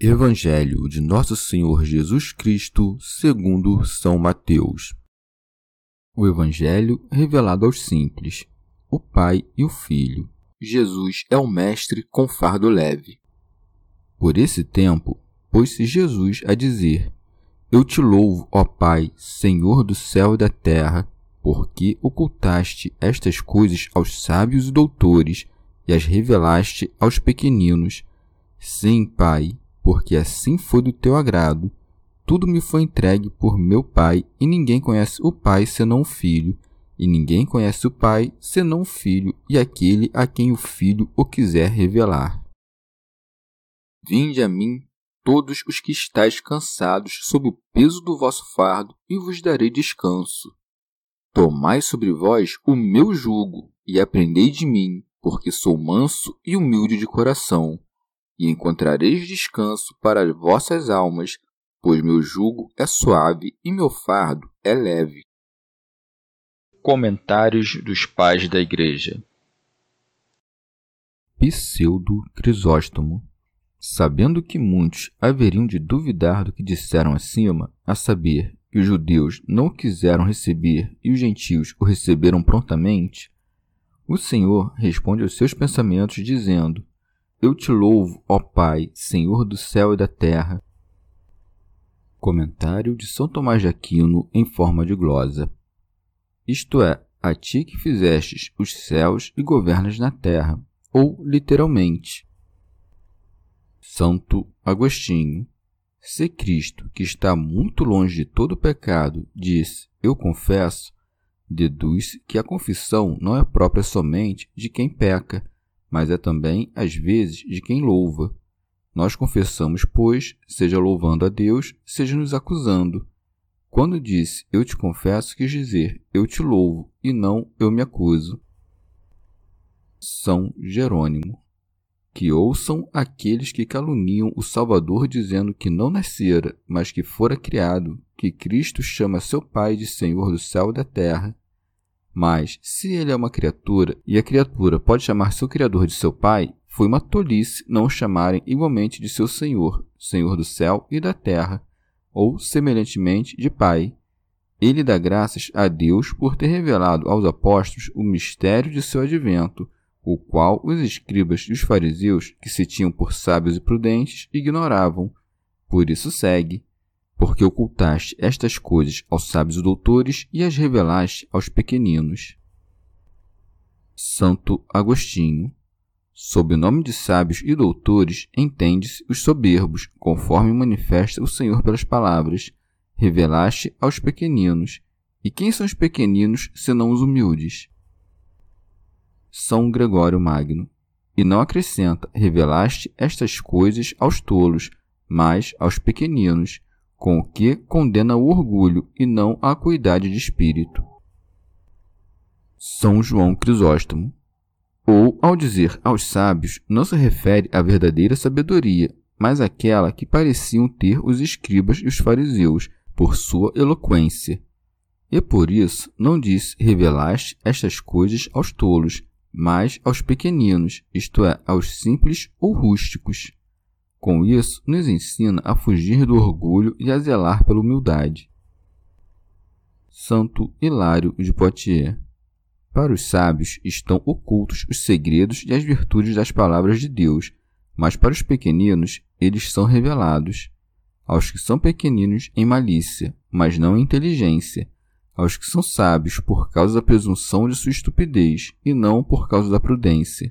Evangelho de Nosso Senhor Jesus Cristo, segundo São Mateus. O Evangelho revelado aos simples, o Pai e o Filho. Jesus é o Mestre com fardo leve. Por esse tempo, pôs-se Jesus a dizer: Eu te louvo, ó Pai, Senhor do céu e da terra, porque ocultaste estas coisas aos sábios e doutores e as revelaste aos pequeninos. Sim, Pai, porque assim foi do teu agrado. Tudo me foi entregue por meu Pai, e ninguém conhece o Pai senão o Filho, e ninguém conhece o Pai senão o Filho e aquele a quem o Filho o quiser revelar. Vinde a mim, todos os que estáis cansados sob o peso do vosso fardo, e vos darei descanso. Tomai sobre vós o meu jugo, e aprendei de mim, porque sou manso e humilde de coração e encontrareis descanso para as vossas almas, pois meu jugo é suave e meu fardo é leve. Comentários dos Pais da Igreja Pseudo Crisóstomo Sabendo que muitos haveriam de duvidar do que disseram acima, a saber, que os judeus não o quiseram receber e os gentios o receberam prontamente, o Senhor responde aos seus pensamentos, dizendo: eu te louvo, ó Pai, Senhor do céu e da terra. Comentário de São Tomás de Aquino em forma de glosa. Isto é, a ti que fizestes os céus e governas na terra, ou literalmente. Santo Agostinho. Se Cristo, que está muito longe de todo pecado, diz: Eu confesso, deduz que a confissão não é própria somente de quem peca, mas é também, às vezes, de quem louva. Nós confessamos, pois, seja louvando a Deus, seja nos acusando. Quando disse eu te confesso, quis dizer eu te louvo e não eu me acuso. São Jerônimo. Que ouçam aqueles que caluniam o Salvador, dizendo que não nascera, mas que fora criado, que Cristo chama seu Pai de Senhor do céu e da terra, mas, se ele é uma criatura e a criatura pode chamar seu Criador de seu Pai, foi uma tolice não o chamarem igualmente de seu Senhor, Senhor do céu e da terra, ou, semelhantemente, de Pai. Ele dá graças a Deus por ter revelado aos apóstolos o mistério de seu advento, o qual os escribas e os fariseus, que se tinham por sábios e prudentes, ignoravam. Por isso segue porque ocultaste estas coisas aos sábios doutores e as revelaste aos pequeninos. Santo Agostinho. Sob o nome de sábios e doutores, entende-se os soberbos, conforme manifesta o Senhor pelas palavras: revelaste aos pequeninos. E quem são os pequeninos senão os humildes? São Gregório Magno. E não acrescenta: revelaste estas coisas aos tolos, mas aos pequeninos com o que condena o orgulho e não a acuidade de espírito. São João Crisóstomo. Ou, ao dizer aos sábios, não se refere à verdadeira sabedoria, mas àquela que pareciam ter os escribas e os fariseus, por sua eloquência. E por isso não diz revelaste estas coisas aos tolos, mas aos pequeninos, isto é, aos simples ou rústicos. Com isso, nos ensina a fugir do orgulho e a zelar pela humildade. Santo Hilário de Poitiers Para os sábios estão ocultos os segredos e as virtudes das palavras de Deus, mas para os pequeninos eles são revelados. Aos que são pequeninos em malícia, mas não em inteligência. Aos que são sábios por causa da presunção de sua estupidez, e não por causa da prudência.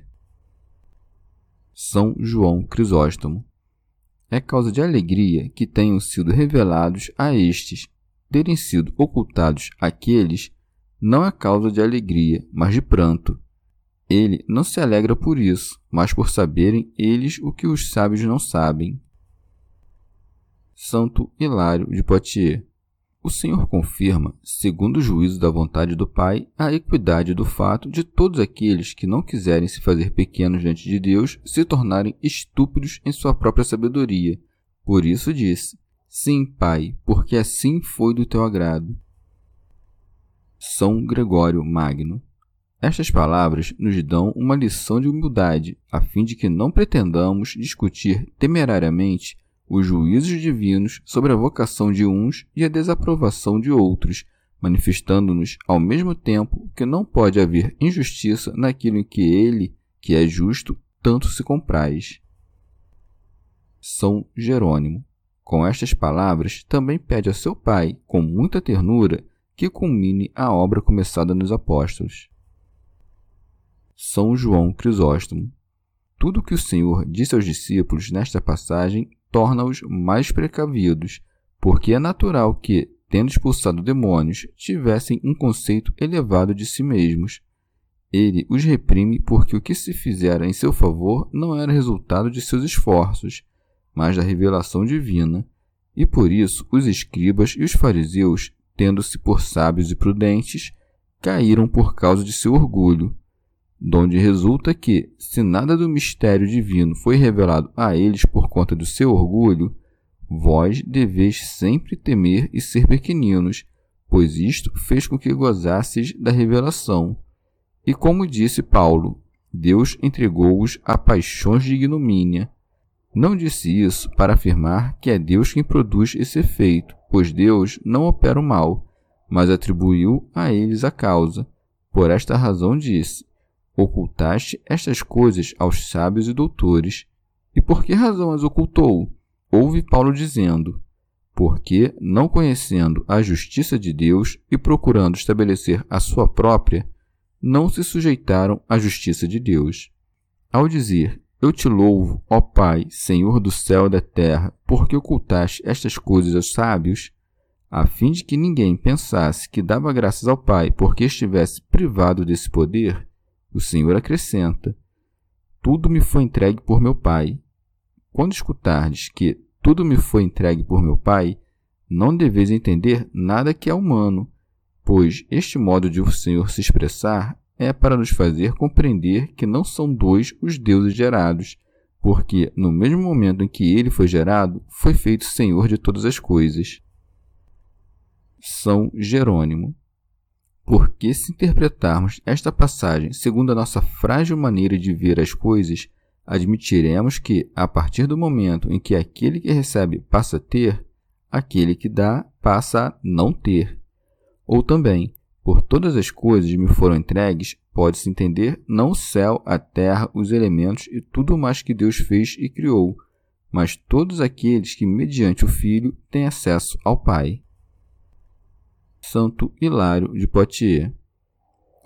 São João Crisóstomo. É causa de alegria que tenham sido revelados a estes, terem sido ocultados àqueles, não é causa de alegria, mas de pranto. Ele não se alegra por isso, mas por saberem eles o que os sábios não sabem. Santo Hilário de Poitiers o Senhor confirma, segundo o juízo da vontade do Pai, a equidade do fato de todos aqueles que não quiserem se fazer pequenos diante de Deus se tornarem estúpidos em sua própria sabedoria. Por isso disse: Sim, Pai, porque assim foi do teu agrado. São Gregório Magno. Estas palavras nos dão uma lição de humildade, a fim de que não pretendamos discutir temerariamente os juízos divinos sobre a vocação de uns e a desaprovação de outros, manifestando-nos ao mesmo tempo que não pode haver injustiça naquilo em que ele, que é justo, tanto se compraz. São Jerônimo. Com estas palavras, também pede a seu pai, com muita ternura, que culmine a obra começada nos apóstolos. São João Crisóstomo. Tudo o que o Senhor disse aos discípulos nesta passagem torna-os mais precavidos, porque é natural que, tendo expulsado demônios, tivessem um conceito elevado de si mesmos. Ele os reprime porque o que se fizera em seu favor não era resultado de seus esforços, mas da revelação divina, e por isso os escribas e os fariseus, tendo-se por sábios e prudentes, caíram por causa de seu orgulho donde resulta que, se nada do mistério divino foi revelado a eles por conta do seu orgulho, vós deveis sempre temer e ser pequeninos, pois isto fez com que gozasseis da revelação. E como disse Paulo, Deus entregou-os a paixões de ignomínia. Não disse isso para afirmar que é Deus quem produz esse efeito, pois Deus não opera o mal, mas atribuiu a eles a causa. Por esta razão disse: Ocultaste estas coisas aos sábios e doutores. E por que razão as ocultou? Ouve Paulo dizendo: Porque, não conhecendo a justiça de Deus e procurando estabelecer a sua própria, não se sujeitaram à justiça de Deus. Ao dizer: Eu te louvo, ó Pai, Senhor do céu e da terra, porque ocultaste estas coisas aos sábios, a fim de que ninguém pensasse que dava graças ao Pai porque estivesse privado desse poder, o Senhor acrescenta: Tudo me foi entregue por meu Pai. Quando escutardes que tudo me foi entregue por meu Pai, não deveis entender nada que é humano, pois este modo de o Senhor se expressar é para nos fazer compreender que não são dois os deuses gerados, porque no mesmo momento em que ele foi gerado, foi feito Senhor de todas as coisas. São Jerônimo porque, se interpretarmos esta passagem segundo a nossa frágil maneira de ver as coisas, admitiremos que, a partir do momento em que aquele que recebe passa a ter, aquele que dá passa a não ter. Ou também, por todas as coisas me foram entregues, pode-se entender não o céu, a terra, os elementos e tudo mais que Deus fez e criou, mas todos aqueles que, mediante o Filho, têm acesso ao Pai. Santo Hilário de Poitiers.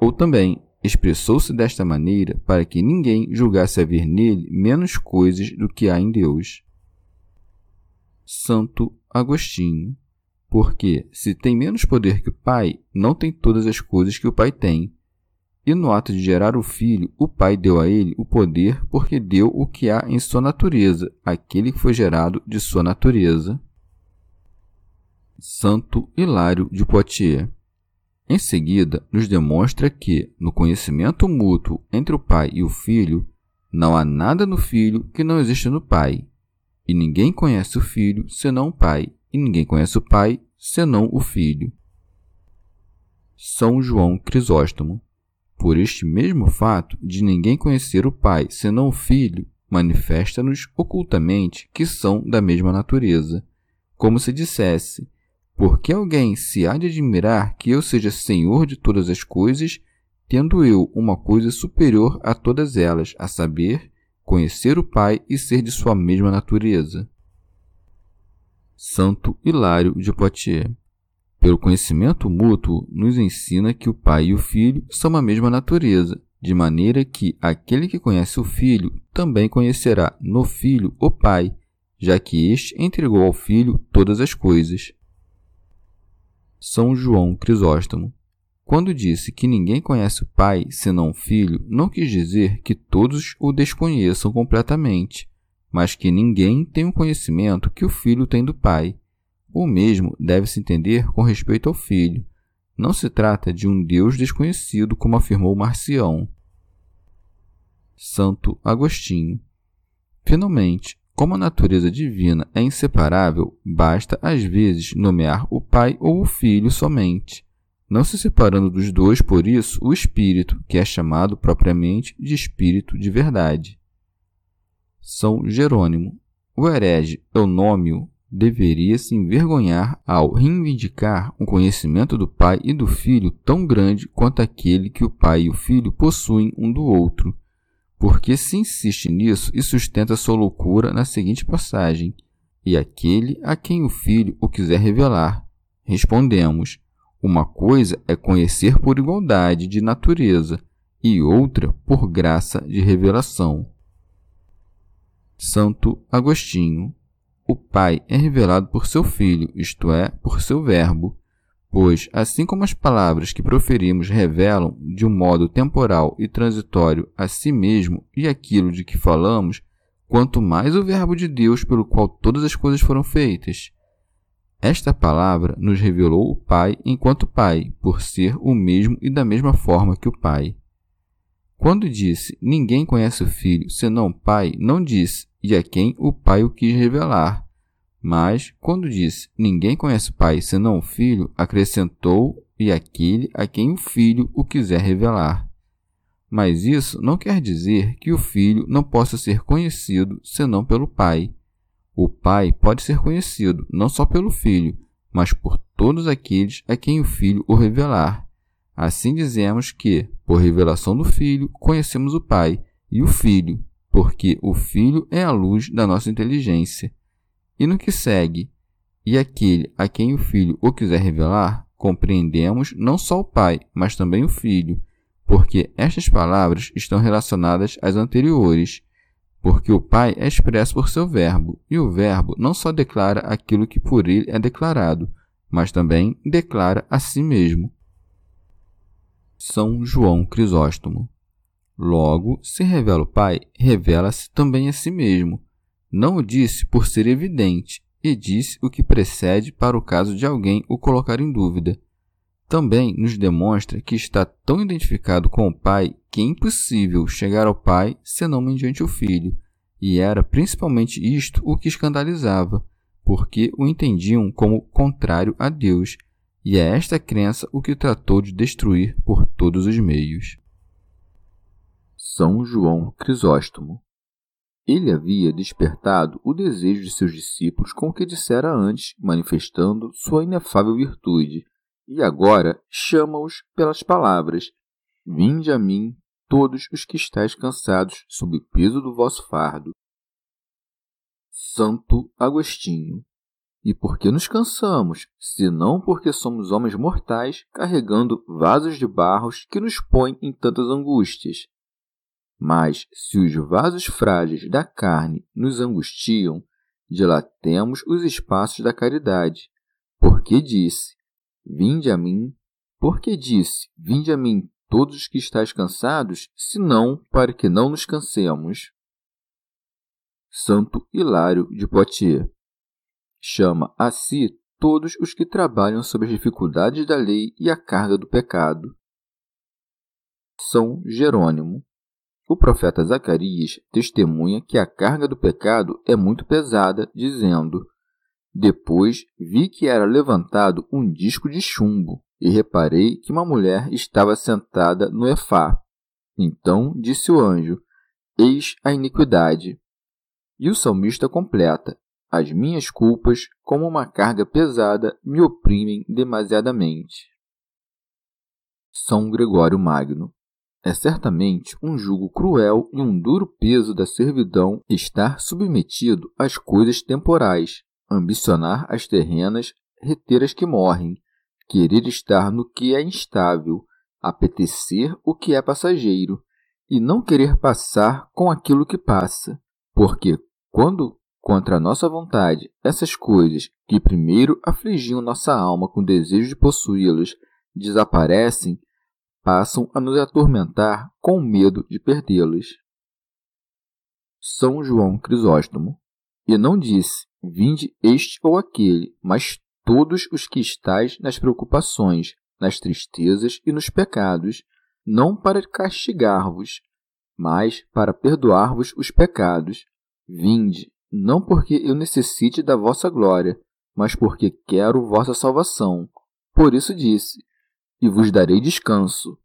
Ou também, expressou-se desta maneira para que ninguém julgasse haver nele menos coisas do que há em Deus. Santo Agostinho. Porque, se tem menos poder que o Pai, não tem todas as coisas que o Pai tem. E no ato de gerar o Filho, o Pai deu a ele o poder porque deu o que há em sua natureza, aquele que foi gerado de sua natureza. Santo Hilário de Poitiers. Em seguida, nos demonstra que, no conhecimento mútuo entre o pai e o filho, não há nada no filho que não existe no pai, e ninguém conhece o filho senão o pai, e ninguém conhece o pai senão o filho. São João Crisóstomo. Por este mesmo fato de ninguém conhecer o pai senão o filho, manifesta-nos ocultamente que são da mesma natureza, como se dissesse por que alguém se há de admirar que eu seja senhor de todas as coisas, tendo eu uma coisa superior a todas elas, a saber, conhecer o Pai e ser de sua mesma natureza. Santo Hilário de Poitiers. Pelo conhecimento mútuo, nos ensina que o Pai e o Filho são a mesma natureza, de maneira que aquele que conhece o Filho também conhecerá no Filho o Pai, já que este entregou ao Filho todas as coisas. São João Crisóstomo. Quando disse que ninguém conhece o Pai senão o Filho, não quis dizer que todos o desconheçam completamente, mas que ninguém tem o conhecimento que o Filho tem do Pai. O mesmo deve-se entender com respeito ao Filho. Não se trata de um Deus desconhecido, como afirmou Marcião. Santo Agostinho. Finalmente, como a natureza divina é inseparável, basta às vezes nomear o Pai ou o Filho somente, não se separando dos dois, por isso, o Espírito, que é chamado propriamente de Espírito de verdade. São Jerônimo. O herege Eunômio deveria se envergonhar ao reivindicar um conhecimento do Pai e do Filho tão grande quanto aquele que o Pai e o Filho possuem um do outro porque se insiste nisso e sustenta sua loucura na seguinte passagem: E aquele a quem o filho o quiser revelar. Respondemos: Uma coisa é conhecer por igualdade de natureza, e outra por graça de revelação. Santo Agostinho. O Pai é revelado por seu Filho, isto é, por seu Verbo, Pois, assim como as palavras que proferimos revelam, de um modo temporal e transitório, a si mesmo e aquilo de que falamos, quanto mais o Verbo de Deus pelo qual todas as coisas foram feitas. Esta palavra nos revelou o Pai enquanto Pai, por ser o mesmo e da mesma forma que o Pai. Quando disse ninguém conhece o Filho senão o Pai, não disse e a quem o Pai o quis revelar, mas, quando disse ninguém conhece o Pai senão o Filho, acrescentou e aquele a quem o Filho o quiser revelar. Mas isso não quer dizer que o Filho não possa ser conhecido senão pelo Pai. O Pai pode ser conhecido não só pelo Filho, mas por todos aqueles a quem o Filho o revelar. Assim dizemos que, por revelação do Filho, conhecemos o Pai e o Filho, porque o Filho é a luz da nossa inteligência. E no que segue, e aquele a quem o Filho o quiser revelar, compreendemos não só o Pai, mas também o Filho, porque estas palavras estão relacionadas às anteriores, porque o Pai é expresso por seu Verbo, e o Verbo não só declara aquilo que por ele é declarado, mas também declara a si mesmo. São João Crisóstomo. Logo, se revela o Pai, revela-se também a si mesmo, não o disse por ser evidente, e disse o que precede para o caso de alguém o colocar em dúvida. Também nos demonstra que está tão identificado com o Pai que é impossível chegar ao Pai senão mediante o Filho, e era principalmente isto o que escandalizava, porque o entendiam como contrário a Deus, e é esta crença o que tratou de destruir por todos os meios. São João Crisóstomo ele havia despertado o desejo de seus discípulos com o que dissera antes, manifestando sua inefável virtude, e agora chama-os pelas palavras: Vinde a mim, todos os que estáis cansados sob o peso do vosso fardo. Santo Agostinho. E por que nos cansamos, senão porque somos homens mortais carregando vasos de barros que nos põem em tantas angústias? Mas, se os vasos frágeis da carne nos angustiam, dilatemos os espaços da caridade. Porque disse: Vinde a mim. Porque disse: Vinde a mim todos os que estáis cansados, senão para que não nos cansemos. Santo Hilário de Poitiers chama a si todos os que trabalham sob as dificuldades da lei e a carga do pecado. São Jerônimo o profeta Zacarias testemunha que a carga do pecado é muito pesada, dizendo: Depois vi que era levantado um disco de chumbo, e reparei que uma mulher estava sentada no efá. Então disse o anjo: Eis a iniquidade. E o salmista completa: As minhas culpas, como uma carga pesada, me oprimem demasiadamente. São Gregório Magno é certamente um jugo cruel e um duro peso da servidão estar submetido às coisas temporais, ambicionar as terrenas, reter as que morrem, querer estar no que é instável, apetecer o que é passageiro, e não querer passar com aquilo que passa, porque quando contra a nossa vontade essas coisas que primeiro afligiam nossa alma com o desejo de possuí-las desaparecem, passam a nos atormentar com medo de perdê-las. São João Crisóstomo. E não disse: Vinde este ou aquele, mas todos os que estáis nas preocupações, nas tristezas e nos pecados, não para castigar-vos, mas para perdoar-vos os pecados. Vinde, não porque eu necessite da vossa glória, mas porque quero vossa salvação. Por isso disse: E vos darei descanso.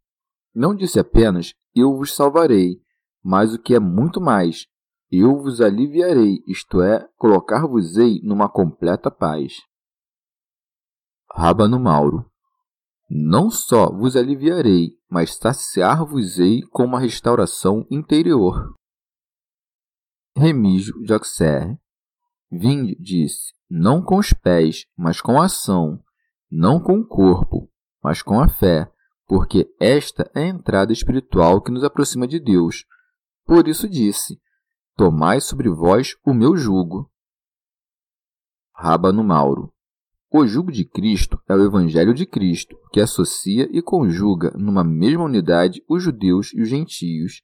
Não disse apenas: Eu vos salvarei, mas o que é muito mais: Eu vos aliviarei, isto é, colocar-vos-ei numa completa paz. Rábano Mauro não só vos aliviarei, mas saciar-vos-ei com uma restauração interior. Remígio de Auxerre. Vinde, disse, não com os pés, mas com a ação, não com o corpo, mas com a fé, porque esta é a entrada espiritual que nos aproxima de Deus. Por isso disse: Tomai sobre vós o meu jugo. Rábano Mauro. O jugo de Cristo é o Evangelho de Cristo, que associa e conjuga numa mesma unidade os judeus e os gentios.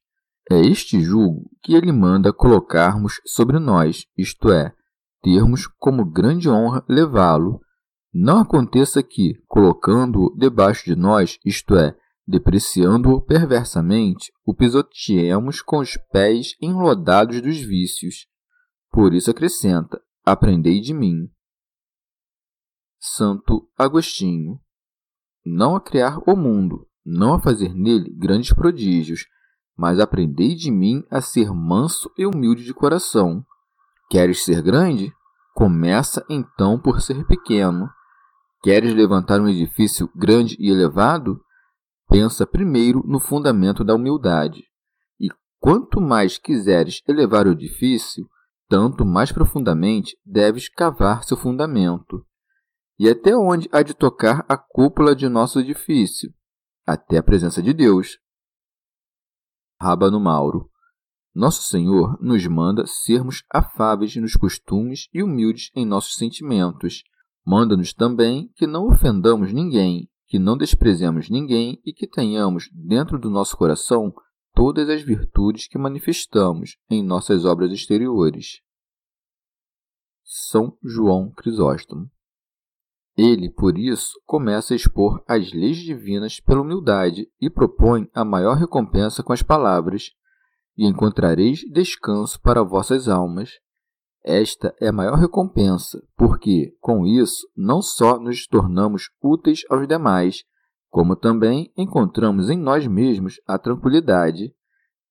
É este jugo que ele manda colocarmos sobre nós, isto é, termos como grande honra levá-lo. Não aconteça que, colocando-o debaixo de nós, isto é, depreciando-o perversamente, o pisoteemos com os pés enlodados dos vícios. Por isso acrescenta: Aprendei de mim, Santo Agostinho. Não a criar o mundo, não a fazer nele grandes prodígios, mas aprendei de mim a ser manso e humilde de coração. Queres ser grande? Começa então por ser pequeno. Queres levantar um edifício grande e elevado? Pensa primeiro no fundamento da humildade. E quanto mais quiseres elevar o edifício, tanto mais profundamente deves cavar seu fundamento. E até onde há de tocar a cúpula de nosso edifício? Até a presença de Deus. Rábano Mauro. Nosso Senhor nos manda sermos afáveis nos costumes e humildes em nossos sentimentos. Manda-nos também que não ofendamos ninguém, que não desprezemos ninguém e que tenhamos dentro do nosso coração todas as virtudes que manifestamos em nossas obras exteriores. São João Crisóstomo ele, por isso, começa a expor as leis divinas pela humildade e propõe a maior recompensa com as palavras: E encontrareis descanso para vossas almas. Esta é a maior recompensa, porque, com isso, não só nos tornamos úteis aos demais, como também encontramos em nós mesmos a tranquilidade,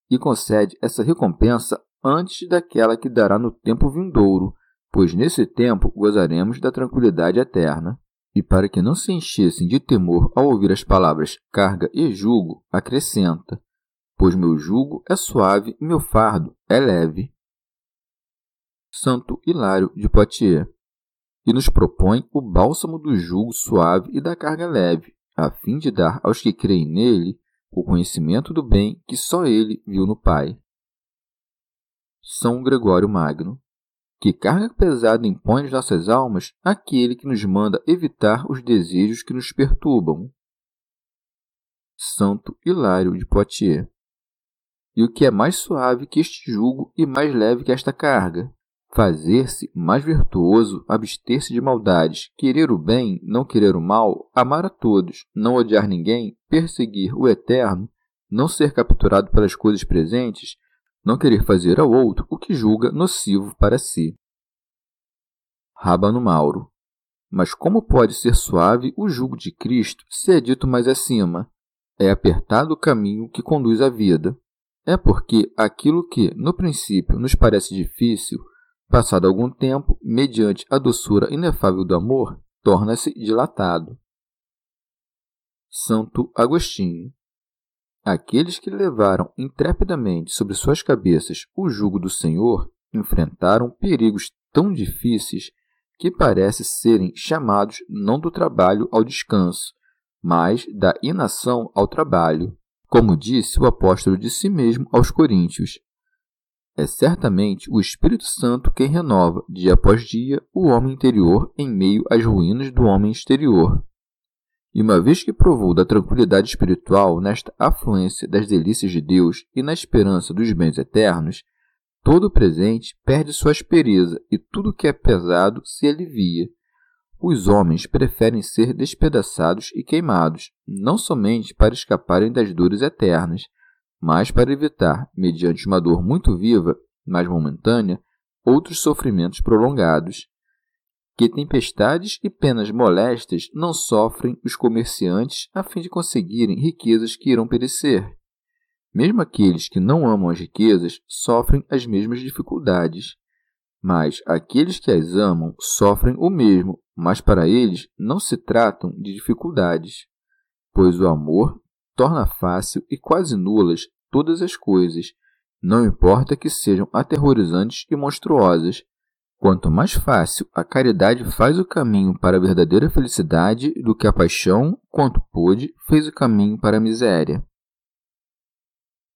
e concede essa recompensa antes daquela que dará no tempo vindouro, pois nesse tempo gozaremos da tranquilidade eterna. E para que não se enchessem de temor ao ouvir as palavras carga e jugo, acrescenta: Pois meu jugo é suave e meu fardo é leve. Santo Hilário de Poitiers. E nos propõe o bálsamo do jugo suave e da carga leve, a fim de dar aos que creem nele o conhecimento do bem que só ele viu no Pai. São Gregório Magno. Que carga pesada impõe às nossas almas aquele que nos manda evitar os desejos que nos perturbam. Santo Hilário de Poitiers. E o que é mais suave que este jugo e mais leve que esta carga? Fazer-se mais virtuoso, abster-se de maldades, querer o bem, não querer o mal, amar a todos, não odiar ninguém, perseguir o eterno, não ser capturado pelas coisas presentes, não querer fazer ao outro o que julga nocivo para si. Rábano Mauro. Mas como pode ser suave o jugo de Cristo se é dito mais acima? É apertado o caminho que conduz à vida. É porque aquilo que, no princípio, nos parece difícil, passado algum tempo, mediante a doçura inefável do amor, torna-se dilatado. Santo Agostinho Aqueles que levaram intrepidamente sobre suas cabeças o jugo do Senhor enfrentaram perigos tão difíceis que parece serem chamados não do trabalho ao descanso, mas da inação ao trabalho, como disse o apóstolo de si mesmo aos Coríntios. É certamente o Espírito Santo quem renova, dia após dia, o homem interior em meio às ruínas do homem exterior. E uma vez que provou da tranquilidade espiritual nesta afluência das delícias de Deus e na esperança dos bens eternos, todo o presente perde sua aspereza e tudo que é pesado se alivia. Os homens preferem ser despedaçados e queimados, não somente para escaparem das dores eternas, mas para evitar, mediante uma dor muito viva, mas momentânea, outros sofrimentos prolongados. Que tempestades e penas molestas não sofrem os comerciantes a fim de conseguirem riquezas que irão perecer. Mesmo aqueles que não amam as riquezas sofrem as mesmas dificuldades. Mas aqueles que as amam sofrem o mesmo, mas para eles não se tratam de dificuldades, pois o amor torna fácil e quase nulas todas as coisas, não importa que sejam aterrorizantes e monstruosas. Quanto mais fácil a caridade faz o caminho para a verdadeira felicidade do que a paixão, quanto pôde, fez o caminho para a miséria.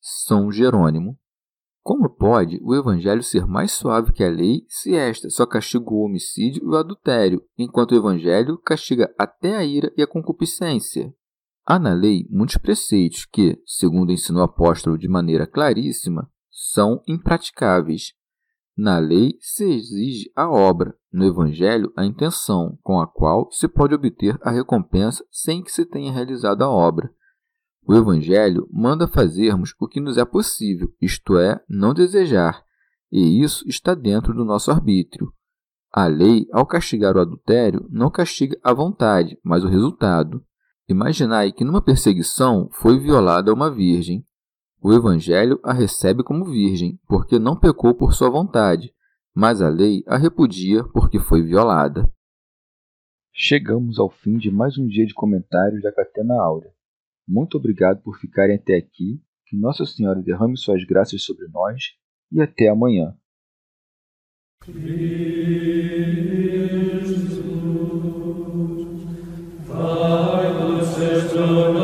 São Jerônimo. Como pode o Evangelho ser mais suave que a lei se esta só castiga o homicídio e o adultério, enquanto o Evangelho castiga até a ira e a concupiscência? Há na lei muitos preceitos que, segundo ensinou o apóstolo de maneira claríssima, são impraticáveis. Na lei se exige a obra, no Evangelho a intenção, com a qual se pode obter a recompensa sem que se tenha realizado a obra. O Evangelho manda fazermos o que nos é possível, isto é, não desejar, e isso está dentro do nosso arbítrio. A lei, ao castigar o adultério, não castiga a vontade, mas o resultado. Imaginai que numa perseguição foi violada uma virgem. O Evangelho a recebe como virgem, porque não pecou por sua vontade, mas a lei a repudia porque foi violada. Chegamos ao fim de mais um dia de comentários da Catena Áurea. Muito obrigado por ficarem até aqui. Que Nossa Senhora derrame suas graças sobre nós e até amanhã. Oh.